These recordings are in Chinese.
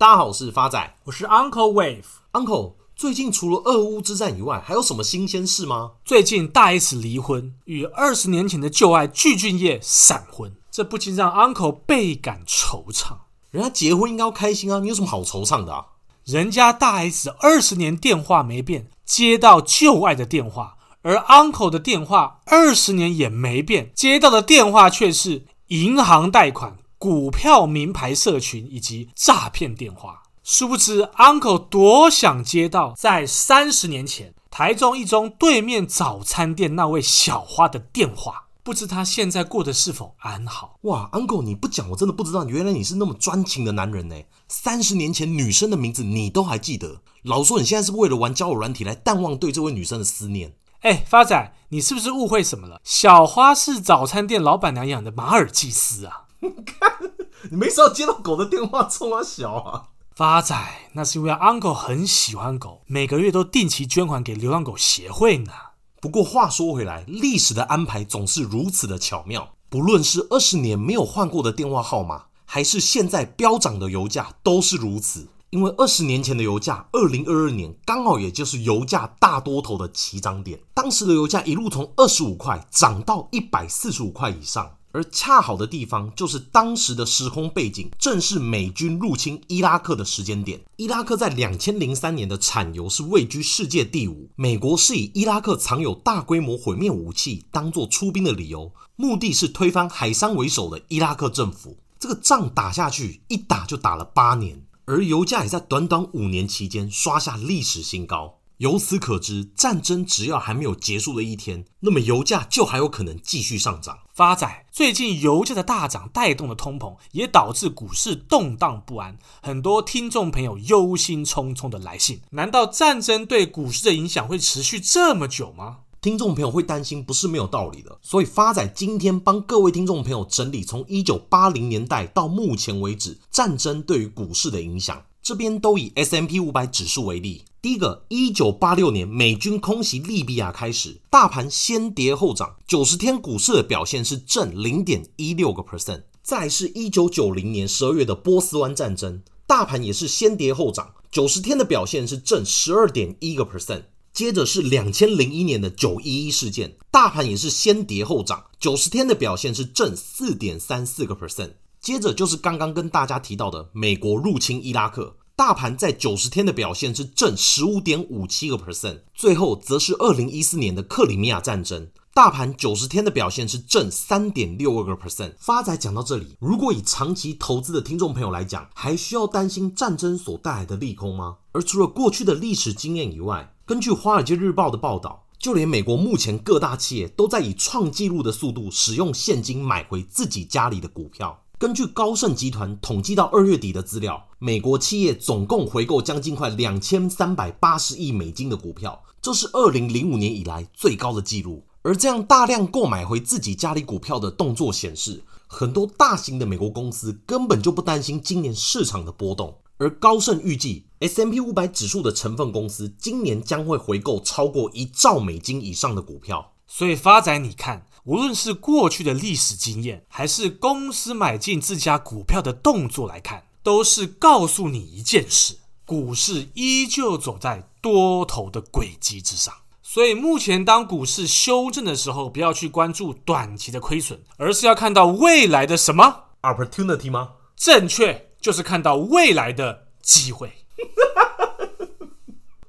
大家好，我是发仔，我是 Uncle Wave。Uncle，最近除了俄乌之战以外，还有什么新鲜事吗？最近大 S 离婚，与二十年前的旧爱具俊晔闪婚，这不禁让 Uncle 倍感惆怅。人家结婚应该要开心啊，你有什么好惆怅的啊？人家大 S 二十年电话没变，接到旧爱的电话，而 Uncle 的电话二十年也没变，接到的电话却是银行贷款。股票、名牌社群以及诈骗电话，殊不知 Uncle 多想接到在三十年前台中一中对面早餐店那位小花的电话，不知他现在过得是否安好？哇，Uncle 你不讲我真的不知道，原来你是那么专情的男人呢。三十年前女生的名字你都还记得，老说你现在是为了玩交友软体来淡忘对这位女生的思念。哎，发仔，你是不是误会什么了？小花是早餐店老板娘养的马尔济斯啊。你看，你没事要接到狗的电话，冲啊小啊！发仔，那是因为 Uncle 很喜欢狗，每个月都定期捐款给流浪狗协会呢。不过话说回来，历史的安排总是如此的巧妙。不论是二十年没有换过的电话号码，还是现在飙涨的油价，都是如此。因为二十年前的油价，二零二二年刚好也就是油价大多头的起涨点，当时的油价一路从二十五块涨到一百四十五块以上。而恰好的地方就是当时的时空背景，正是美军入侵伊拉克的时间点。伊拉克在两千零三年的产油是位居世界第五。美国是以伊拉克藏有大规模毁灭武器当做出兵的理由，目的是推翻海珊为首的伊拉克政府。这个仗打下去，一打就打了八年，而油价也在短短五年期间刷下历史新高。由此可知，战争只要还没有结束的一天，那么油价就还有可能继续上涨。发仔，最近油价的大涨带动了通膨，也导致股市动荡不安。很多听众朋友忧心忡忡的来信，难道战争对股市的影响会持续这么久吗？听众朋友会担心，不是没有道理的。所以发仔今天帮各位听众朋友整理从一九八零年代到目前为止，战争对于股市的影响。这边都以 S M P 五百指数为例。第一个，一九八六年美军空袭利比亚开始，大盘先跌后涨，九十天股市的表现是正零点一六个 percent。再是一九九零年十二月的波斯湾战争，大盘也是先跌后涨，九十天的表现是正十二点一个 percent。接着是两千零一年的九一一事件，大盘也是先跌后涨，九十天的表现是正四点三四个 percent。接着就是刚刚跟大家提到的美国入侵伊拉克，大盘在九十天的表现是正十五点五七个 percent。最后则是二零一四年的克里米亚战争，大盘九十天的表现是正三点六二个 percent。发仔讲到这里，如果以长期投资的听众朋友来讲，还需要担心战争所带来的利空吗？而除了过去的历史经验以外，根据《华尔街日报》的报道，就连美国目前各大企业都在以创纪录的速度使用现金买回自己家里的股票。根据高盛集团统计到二月底的资料，美国企业总共回购将近快两千三百八十亿美金的股票，这是二零零五年以来最高的纪录。而这样大量购买回自己家里股票的动作显示，很多大型的美国公司根本就不担心今年市场的波动。而高盛预计，S M P 五百指数的成分公司今年将会回购超过一兆美金以上的股票。所以发仔，你看。无论是过去的历史经验，还是公司买进自家股票的动作来看，都是告诉你一件事：股市依旧走在多头的轨迹之上。所以目前当股市修正的时候，不要去关注短期的亏损，而是要看到未来的什么 opportunity 吗？正确，就是看到未来的机会。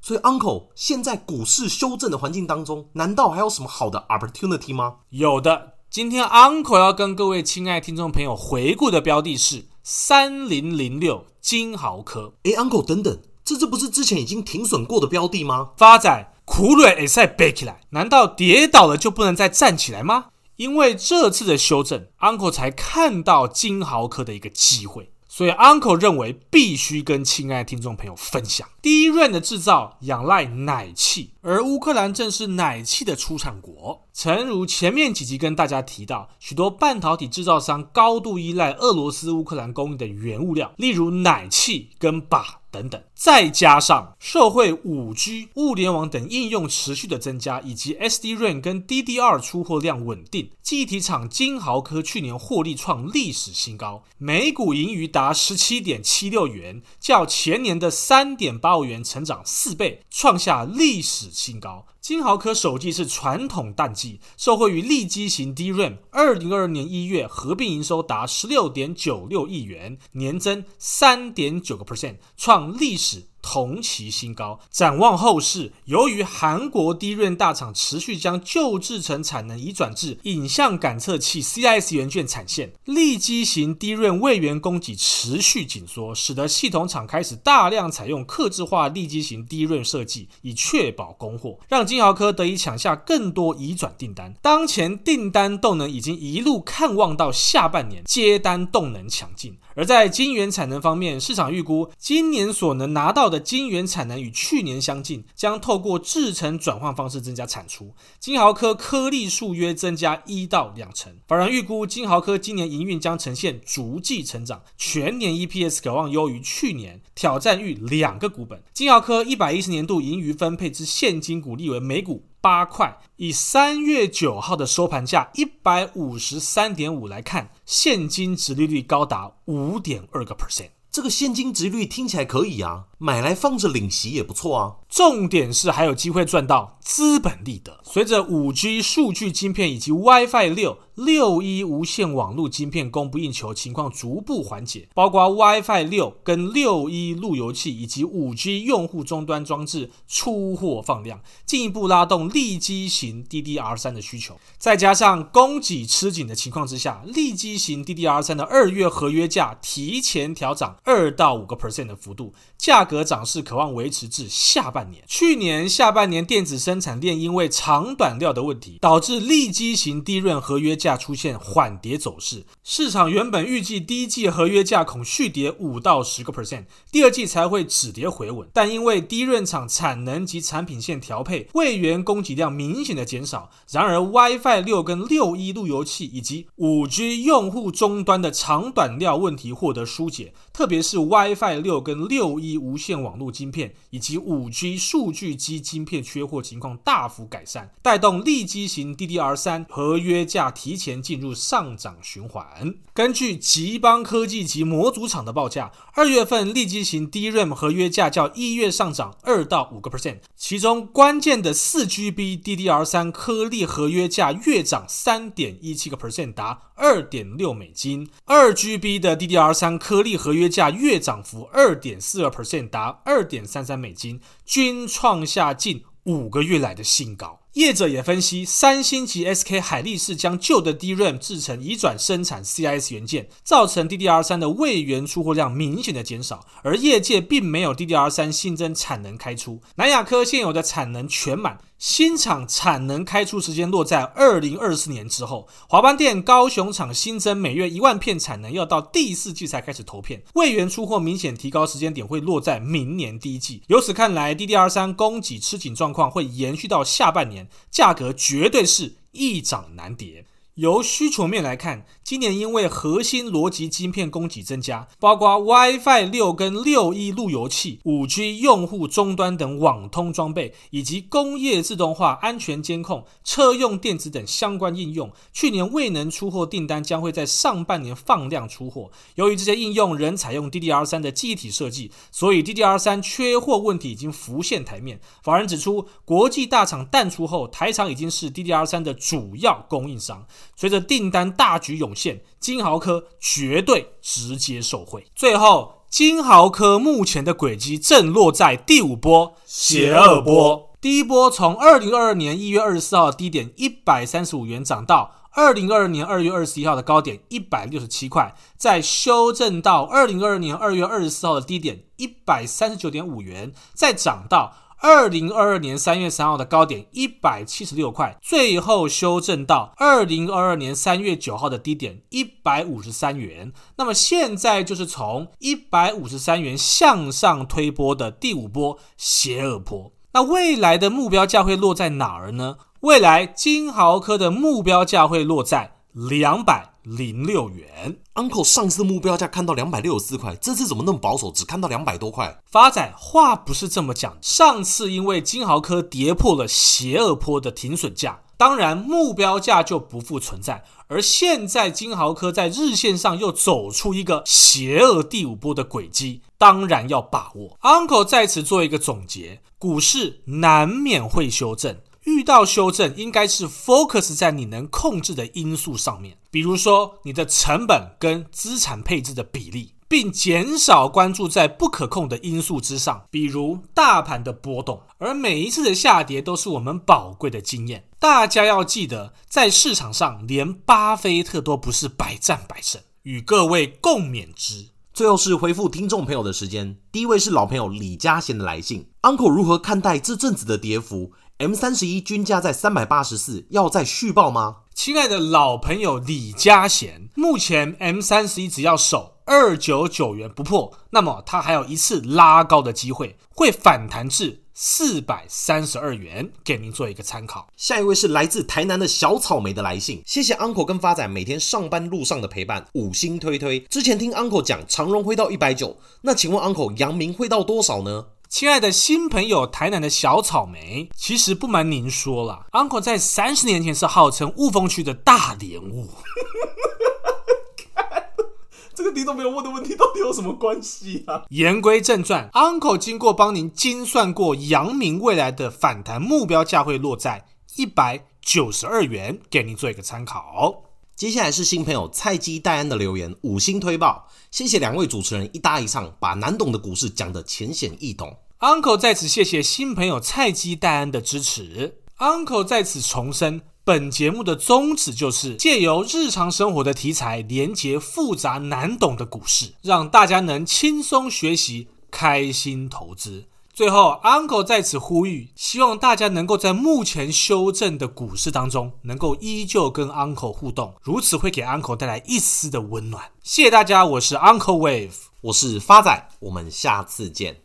所以，Uncle，现在股市修正的环境当中，难道还有什么好的 opportunity 吗？有的。今天 Uncle 要跟各位亲爱听众朋友回顾的标的是三零零六金豪科。诶，Uncle，等等，这这不是之前已经停损过的标的吗？发展，苦蕊也在背起来，难道跌倒了就不能再站起来吗？因为这次的修正，Uncle 才看到金豪科的一个机会。所以，Uncle 认为必须跟亲爱的听众朋友分享。第一润的制造仰赖奶气，而乌克兰正是奶气的出产国。诚如前面几集跟大家提到，许多半导体制造商高度依赖俄罗斯乌克兰供应的原物料，例如奶气跟鈀。等等。再加上社会五 G、物联网等应用持续的增加，以及 SDRAM 跟 DDR 出货量稳定，记忆体厂金豪科去年获利创历史新高，每股盈余达十七点七六元，较前年的三点八五元成长四倍，创下历史新高。金豪科首季是传统淡季，受惠于利基型 DRAM，二零二二年一月合并营收达十六点九六亿元，年增三点九个 percent，创历史。同期新高。展望后市，由于韩国低润大厂持续将旧制程产能移转至影像感测器 CIS 元件产线，利基型低润位元供给持续紧缩，使得系统厂开始大量采用客制化利基型低润设计，以确保供货，让金豪科得以抢下更多移转订单。当前订单动能已经一路看望到下半年，接单动能强劲。而在晶圆产能方面，市场预估今年所能拿到的晶圆产能与去年相近，将透过制程转换方式增加产出。金豪科颗粒数约增加一到两成。法人预估金豪科今年营运将呈现逐季成长，全年 EPS 可望优于去年，挑战逾两个股本。金豪科一百一十年度盈余分配之现金股利为每股八块，以三月九号的收盘价一百五十三点五来看，现金殖利率高达五点二个 percent。这个现金值率听起来可以啊，买来放着领息也不错啊。重点是还有机会赚到资本利得。随着五 G 数据晶片以及 WiFi 六、六一无线网络晶片供不应求情况逐步缓解，包括 WiFi 六跟六一路由器以及五 G 用户终端装置出货放量，进一步拉动利基型 DDR 三的需求。再加上供给吃紧的情况之下，利基型 DDR 三的二月合约价提前调涨。二到五个 percent 的幅度，价格涨势可望维持至下半年。去年下半年电子生产链因为长短料的问题，导致利基型低润合约价出现缓跌走势。市场原本预计第一季合约价恐续跌五到十个 percent，第二季才会止跌回稳。但因为低润厂产能及产品线调配，位元供给量明显的减少。然而 WiFi 六跟六一路由器以及五 G 用户终端的长短料问题获得疏解，特别是 WiFi 六跟六一无线网络晶片以及五 G 数据机晶片缺货情况大幅改善，带动利基型 DDR 三合约价提前进入上涨循环。根据集邦科技及模组厂的报价，二月份利基型 DRAM 合约价较一月上涨二到五个 percent，其中关键的四 GB DDR 三颗粒合约价月涨三点一七个 percent，达二点六美金；二 GB 的 DDR 三颗粒合约价月涨幅二点四二 percent，达二点三三美金，均创下近五个月来的新高。业者也分析，三星及 SK 海力士将旧的 DRAM 制成移转生产 CIS 元件，造成 DDR 三的位元出货量明显的减少，而业界并没有 DDR 三新增产能开出。南亚科现有的产能全满。新厂产能开出时间落在二零二四年之后，华邦电高雄厂新增每月一万片产能，要到第四季才开始投片，位元出货明显提高时间点会落在明年第一季。由此看来，DDR 三供给吃紧状况会延续到下半年，价格绝对是一涨难跌。由需求面来看，今年因为核心逻辑晶片供给增加，包括 WiFi 六跟六 E 路由器、五 G 用户终端等网通装备，以及工业自动化、安全监控、车用电子等相关应用，去年未能出货订单将会在上半年放量出货。由于这些应用仍采用 DDR 三的记忆体设计，所以 DDR 三缺货问题已经浮现台面。法人指出，国际大厂淡出后，台厂已经是 DDR 三的主要供应商。随着订单大举涌现，金豪科绝对直接受惠。最后，金豪科目前的轨迹正落在第五波邪恶波。第一波从二零二二年一月二十四号的低点一百三十五元涨到二零二二年二月二十一号的高点一百六十七块，再修正到二零二二年二月二十四号的低点一百三十九点五元，再涨到。二零二二年三月三号的高点一百七十六块，最后修正到二零二二年三月九号的低点一百五十三元。那么现在就是从一百五十三元向上推波的第五波邪恶波。那未来的目标价会落在哪儿呢？未来金豪科的目标价会落在两百零六元。Uncle 上次的目标价看到两百六十四块，这次怎么那么保守，只看到两百多块？发仔话不是这么讲，上次因为金豪科跌破了邪恶坡的停损价，当然目标价就不复存在。而现在金豪科在日线上又走出一个邪恶第五波的轨迹，当然要把握。Uncle 在此做一个总结：股市难免会修正。遇到修正，应该是 focus 在你能控制的因素上面，比如说你的成本跟资产配置的比例，并减少关注在不可控的因素之上，比如大盘的波动。而每一次的下跌都是我们宝贵的经验。大家要记得，在市场上连巴菲特都不是百战百胜，与各位共勉之。最后是回复听众朋友的时间，第一位是老朋友李嘉贤的来信，Uncle 如何看待这阵子的跌幅？M 三十一均价在三百八十四，要再续报吗？亲爱的老朋友李嘉贤，目前 M 三十一只要守二九九元不破，那么它还有一次拉高的机会，会反弹至四百三十二元，给您做一个参考。下一位是来自台南的小草莓的来信，谢谢 Uncle 跟发仔每天上班路上的陪伴，五星推推。之前听 Uncle 讲长荣会到一百九，那请问 Uncle 阳明会到多少呢？亲爱的新朋友，台南的小草莓，其实不瞒您说了，Uncle 在三十年前是号称雾峰区的大莲雾。这个听众没有问的问题到底有什么关系啊？言归正传，Uncle 经过帮您精算过，阳明未来的反弹目标价会落在一百九十二元，给您做一个参考。接下来是新朋友菜鸡戴安的留言，五星推爆，谢谢两位主持人一搭一唱，把难懂的股市讲得浅显易懂。Uncle 在此谢谢新朋友菜鸡戴安的支持。Uncle 在此重申，本节目的宗旨就是借由日常生活的题材，连接复杂难懂的股市，让大家能轻松学习，开心投资。最后，Uncle 在此呼吁，希望大家能够在目前修正的股市当中，能够依旧跟 Uncle 互动，如此会给 Uncle 带来一丝的温暖。谢谢大家，我是 Uncle Wave，我是发仔，我们下次见。